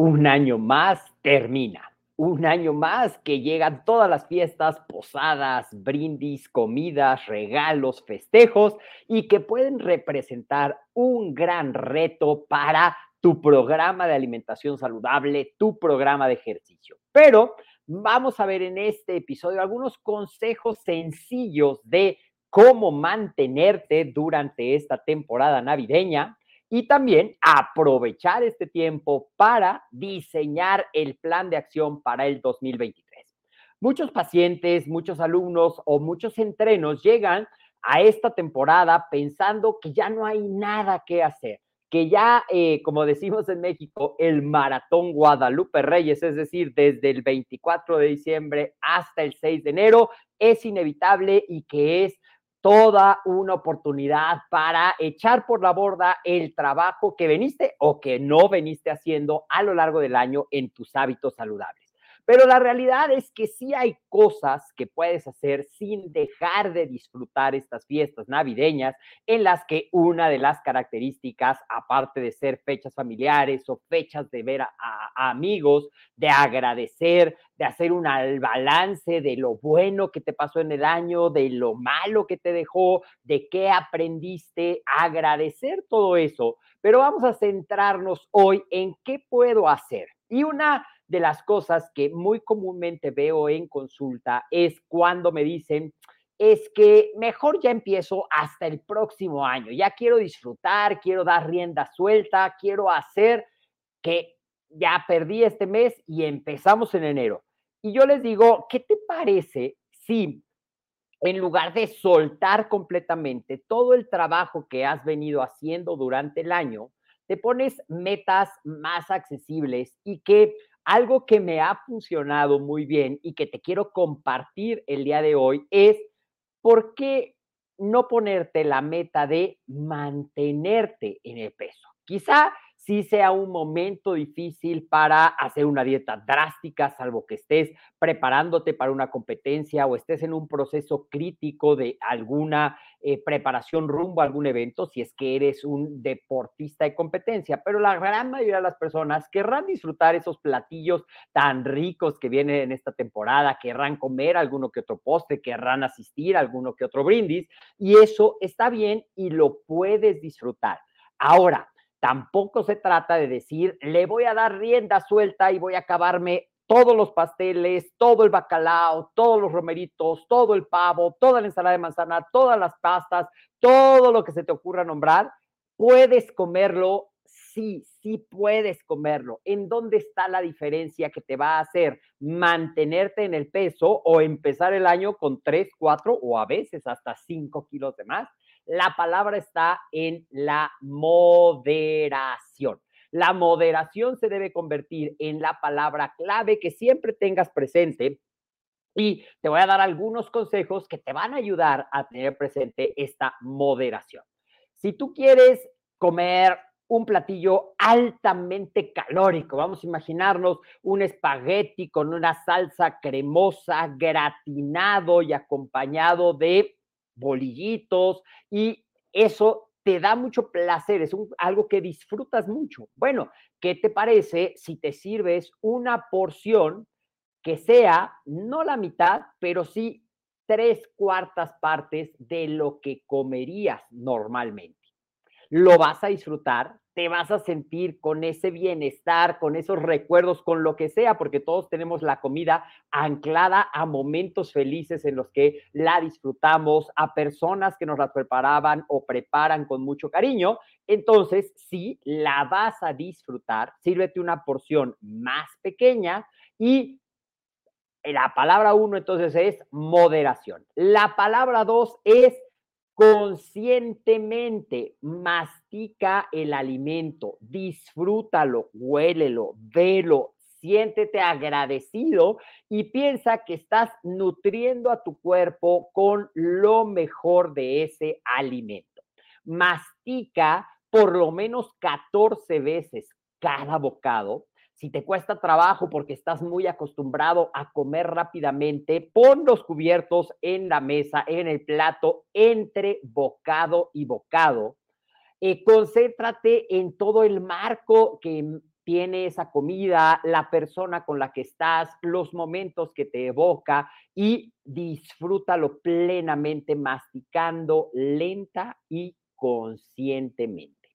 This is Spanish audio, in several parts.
Un año más termina. Un año más que llegan todas las fiestas, posadas, brindis, comidas, regalos, festejos y que pueden representar un gran reto para tu programa de alimentación saludable, tu programa de ejercicio. Pero vamos a ver en este episodio algunos consejos sencillos de cómo mantenerte durante esta temporada navideña y también aprovechar este tiempo para diseñar el plan de acción para el 2023. Muchos pacientes, muchos alumnos o muchos entrenos llegan a esta temporada pensando que ya no hay nada que hacer, que ya, eh, como decimos en México, el maratón Guadalupe Reyes, es decir, desde el 24 de diciembre hasta el 6 de enero, es inevitable y que es toda una oportunidad para echar por la borda el trabajo que veniste o que no veniste haciendo a lo largo del año en tus hábitos saludables. Pero la realidad es que sí hay cosas que puedes hacer sin dejar de disfrutar estas fiestas navideñas en las que una de las características, aparte de ser fechas familiares o fechas de ver a, amigos, de agradecer, de hacer un balance de lo bueno que te pasó en el año, de lo malo que te dejó, de qué aprendiste, agradecer todo eso. Pero vamos a centrarnos hoy en qué puedo hacer. Y una de las cosas que muy comúnmente veo en consulta es cuando me dicen, es que mejor ya empiezo hasta el próximo año, ya quiero disfrutar, quiero dar rienda suelta, quiero hacer que ya perdí este mes y empezamos en enero. Y yo les digo, ¿qué te parece si en lugar de soltar completamente todo el trabajo que has venido haciendo durante el año, te pones metas más accesibles y que algo que me ha funcionado muy bien y que te quiero compartir el día de hoy es por qué no ponerte la meta de mantenerte en el peso. Quizá sí sea un momento difícil para hacer una dieta drástica, salvo que estés preparándote para una competencia o estés en un proceso crítico de alguna eh, preparación rumbo a algún evento, si es que eres un deportista de competencia. Pero la gran mayoría de las personas querrán disfrutar esos platillos tan ricos que vienen en esta temporada, querrán comer alguno que otro postre, querrán asistir a alguno que otro brindis, y eso está bien y lo puedes disfrutar. Ahora, Tampoco se trata de decir, le voy a dar rienda suelta y voy a acabarme todos los pasteles, todo el bacalao, todos los romeritos, todo el pavo, toda la ensalada de manzana, todas las pastas, todo lo que se te ocurra nombrar. Puedes comerlo, sí, sí puedes comerlo. ¿En dónde está la diferencia que te va a hacer mantenerte en el peso o empezar el año con 3, 4 o a veces hasta 5 kilos de más? La palabra está en la moderación. La moderación se debe convertir en la palabra clave que siempre tengas presente y te voy a dar algunos consejos que te van a ayudar a tener presente esta moderación. Si tú quieres comer un platillo altamente calórico. Vamos a imaginarnos un espagueti con una salsa cremosa, gratinado y acompañado de bolillitos y eso te da mucho placer, es algo que disfrutas mucho. Bueno, ¿qué te parece si te sirves una porción que sea no la mitad, pero sí tres cuartas partes de lo que comerías normalmente? lo vas a disfrutar, te vas a sentir con ese bienestar, con esos recuerdos, con lo que sea, porque todos tenemos la comida anclada a momentos felices en los que la disfrutamos, a personas que nos la preparaban o preparan con mucho cariño. Entonces, si la vas a disfrutar, sírvete una porción más pequeña y la palabra uno entonces es moderación. La palabra dos es conscientemente mastica el alimento, disfrútalo, huélelo, velo, siéntete agradecido y piensa que estás nutriendo a tu cuerpo con lo mejor de ese alimento. Mastica por lo menos 14 veces cada bocado si te cuesta trabajo porque estás muy acostumbrado a comer rápidamente, pon los cubiertos en la mesa, en el plato, entre bocado y bocado. Eh, concéntrate en todo el marco que tiene esa comida, la persona con la que estás, los momentos que te evoca y disfrútalo plenamente, masticando lenta y conscientemente.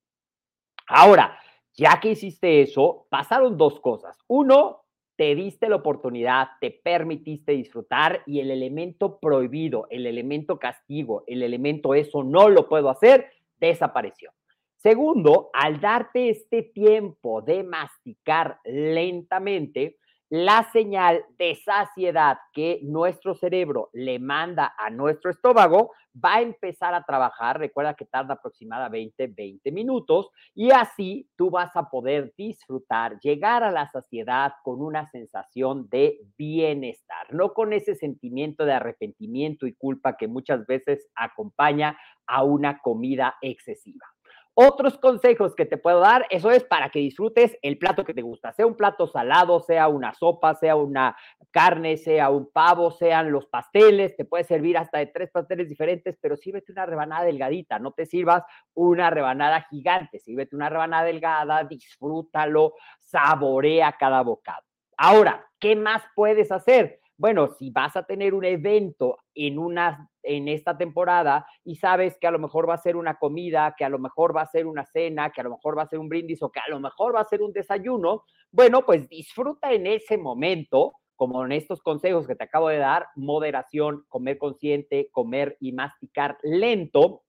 Ahora, ya que hiciste eso, pasaron dos cosas. Uno, te diste la oportunidad, te permitiste disfrutar y el elemento prohibido, el elemento castigo, el elemento eso no lo puedo hacer, desapareció. Segundo, al darte este tiempo de masticar lentamente, la señal de saciedad que nuestro cerebro le manda a nuestro estómago va a empezar a trabajar. Recuerda que tarda aproximadamente 20 minutos y así tú vas a poder disfrutar, llegar a la saciedad con una sensación de bienestar, no con ese sentimiento de arrepentimiento y culpa que muchas veces acompaña a una comida excesiva. Otros consejos que te puedo dar, eso es para que disfrutes el plato que te gusta, sea un plato salado, sea una sopa, sea una carne, sea un pavo, sean los pasteles, te puede servir hasta de tres pasteles diferentes, pero sírvete una rebanada delgadita, no te sirvas una rebanada gigante, sírvete una rebanada delgada, disfrútalo, saborea cada bocado. Ahora, ¿qué más puedes hacer? Bueno, si vas a tener un evento en, una, en esta temporada y sabes que a lo mejor va a ser una comida, que a lo mejor va a ser una cena, que a lo mejor va a ser un brindis o que a lo mejor va a ser un desayuno, bueno, pues disfruta en ese momento, como en estos consejos que te acabo de dar, moderación, comer consciente, comer y masticar lento.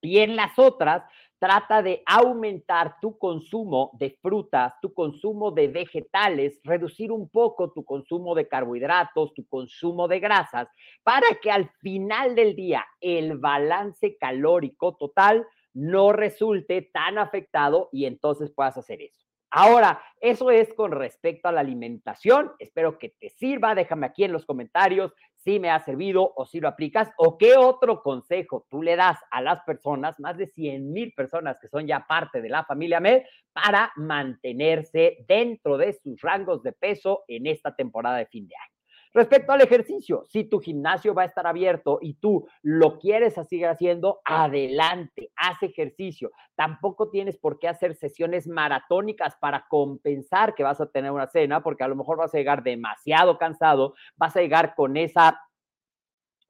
Y en las otras, trata de aumentar tu consumo de frutas, tu consumo de vegetales, reducir un poco tu consumo de carbohidratos, tu consumo de grasas, para que al final del día el balance calórico total no resulte tan afectado y entonces puedas hacer eso. Ahora, eso es con respecto a la alimentación. Espero que te sirva. Déjame aquí en los comentarios si me ha servido o si lo aplicas o qué otro consejo tú le das a las personas, más de 100 mil personas que son ya parte de la familia MED, para mantenerse dentro de sus rangos de peso en esta temporada de fin de año. Respecto al ejercicio, si tu gimnasio va a estar abierto y tú lo quieres seguir haciendo, adelante, haz ejercicio. Tampoco tienes por qué hacer sesiones maratónicas para compensar que vas a tener una cena, porque a lo mejor vas a llegar demasiado cansado, vas a llegar con esa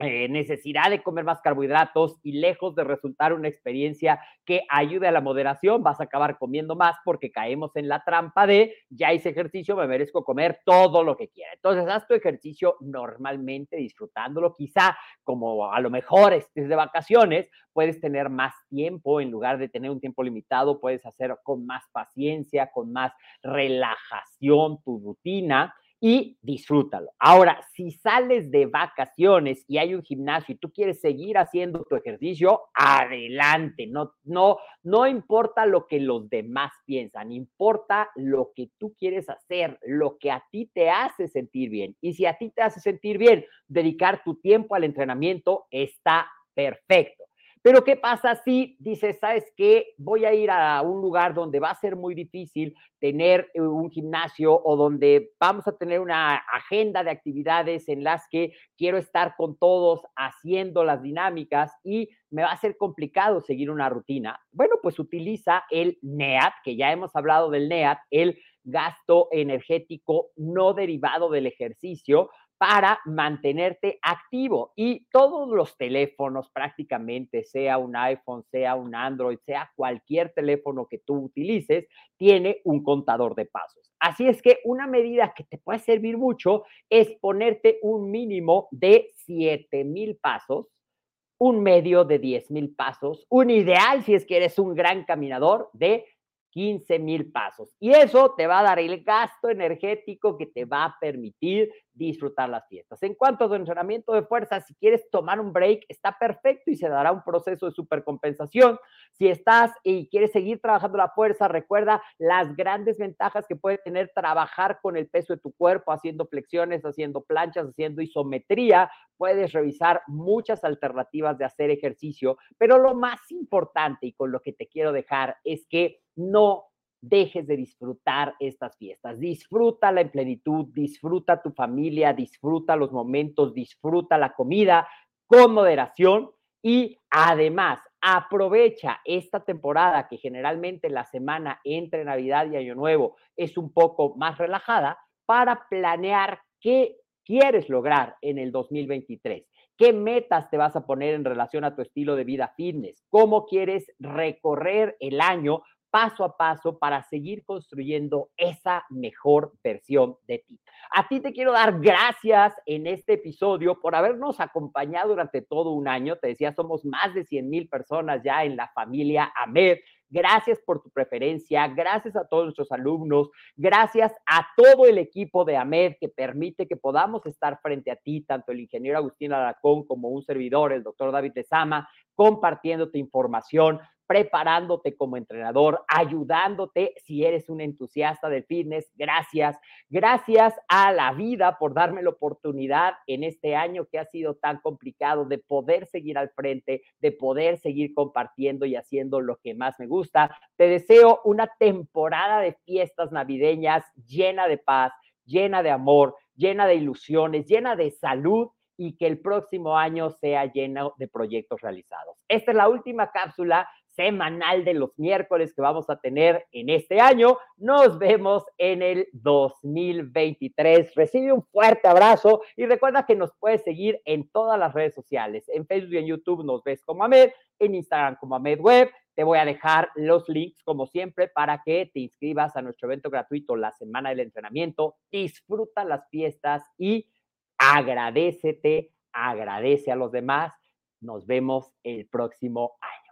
eh, necesidad de comer más carbohidratos y lejos de resultar una experiencia que ayude a la moderación, vas a acabar comiendo más porque caemos en la trampa de ya hice ejercicio, me merezco comer todo lo que quiera. Entonces, haz tu ejercicio normalmente disfrutándolo, quizá como a lo mejor estés de vacaciones, puedes tener más tiempo en lugar de tener un tiempo limitado, puedes hacer con más paciencia, con más relajación tu rutina y disfrútalo. Ahora, si sales de vacaciones y hay un gimnasio y tú quieres seguir haciendo tu ejercicio, adelante. No, no, no importa lo que los demás piensan, importa lo que tú quieres hacer, lo que a ti te hace sentir bien. Y si a ti te hace sentir bien dedicar tu tiempo al entrenamiento, está perfecto. Pero ¿qué pasa si dices, sabes qué, voy a ir a un lugar donde va a ser muy difícil tener eh, un gimnasio o donde vamos a tener una agenda de actividades en las que quiero estar con todos haciendo las dinámicas y me va a ser complicado seguir una rutina? Bueno, pues utiliza el NEAT, que ya hemos hablado del NEAT, el gasto energético no derivado del ejercicio para mantenerte activo. Y todos los teléfonos prácticamente, sea un iPhone, sea un Android, sea cualquier teléfono que tú utilices, tiene un contador de pasos. Así es que una medida que te puede servir mucho es ponerte un mínimo de 7 mil pasos, un medio de 10 mil pasos, un ideal si es que eres un gran caminador de 15 mil pasos. Y eso te va a dar el gasto energético que te va a permitir disfrutar las fiestas. En cuanto a tu entrenamiento de fuerza, si quieres tomar un break, está perfecto y se dará un proceso de supercompensación. Si estás y quieres seguir trabajando la fuerza, recuerda las grandes ventajas que puede tener trabajar con el peso de tu cuerpo, haciendo flexiones, haciendo planchas, haciendo isometría. Puedes revisar muchas alternativas de hacer ejercicio, pero lo más importante y con lo que te quiero dejar es que no dejes de disfrutar estas fiestas. Disfruta en plenitud, disfruta tu familia, disfruta los momentos, disfruta la comida con moderación y además aprovecha esta temporada que generalmente la semana entre Navidad y Año Nuevo es un poco más relajada para planear qué quieres lograr en el 2023. ¿Qué metas te vas a poner en relación a tu estilo de vida fitness? ¿Cómo quieres recorrer el año paso a paso para seguir construyendo esa mejor versión de ti. A ti te quiero dar gracias en este episodio por habernos acompañado durante todo un año. Te decía, somos más de 100 mil personas ya en la familia AMED. Gracias por tu preferencia, gracias a todos nuestros alumnos, gracias a todo el equipo de AMED que permite que podamos estar frente a ti, tanto el ingeniero Agustín Alarcón como un servidor, el doctor David Tezama, compartiéndote información, preparándote como entrenador, ayudándote si eres un entusiasta del fitness. Gracias. Gracias a la vida por darme la oportunidad en este año que ha sido tan complicado de poder seguir al frente, de poder seguir compartiendo y haciendo lo que más me gusta. Te deseo una temporada de fiestas navideñas llena de paz, llena de amor, llena de ilusiones, llena de salud y que el próximo año sea lleno de proyectos realizados. Esta es la última cápsula semanal de los miércoles que vamos a tener en este año. Nos vemos en el 2023. Recibe un fuerte abrazo y recuerda que nos puedes seguir en todas las redes sociales. En Facebook y en YouTube nos ves como Ahmed, en Instagram como Ahmed Web. Te voy a dejar los links, como siempre, para que te inscribas a nuestro evento gratuito, la Semana del Entrenamiento. Disfruta las fiestas y agradecete, agradece a los demás. Nos vemos el próximo año.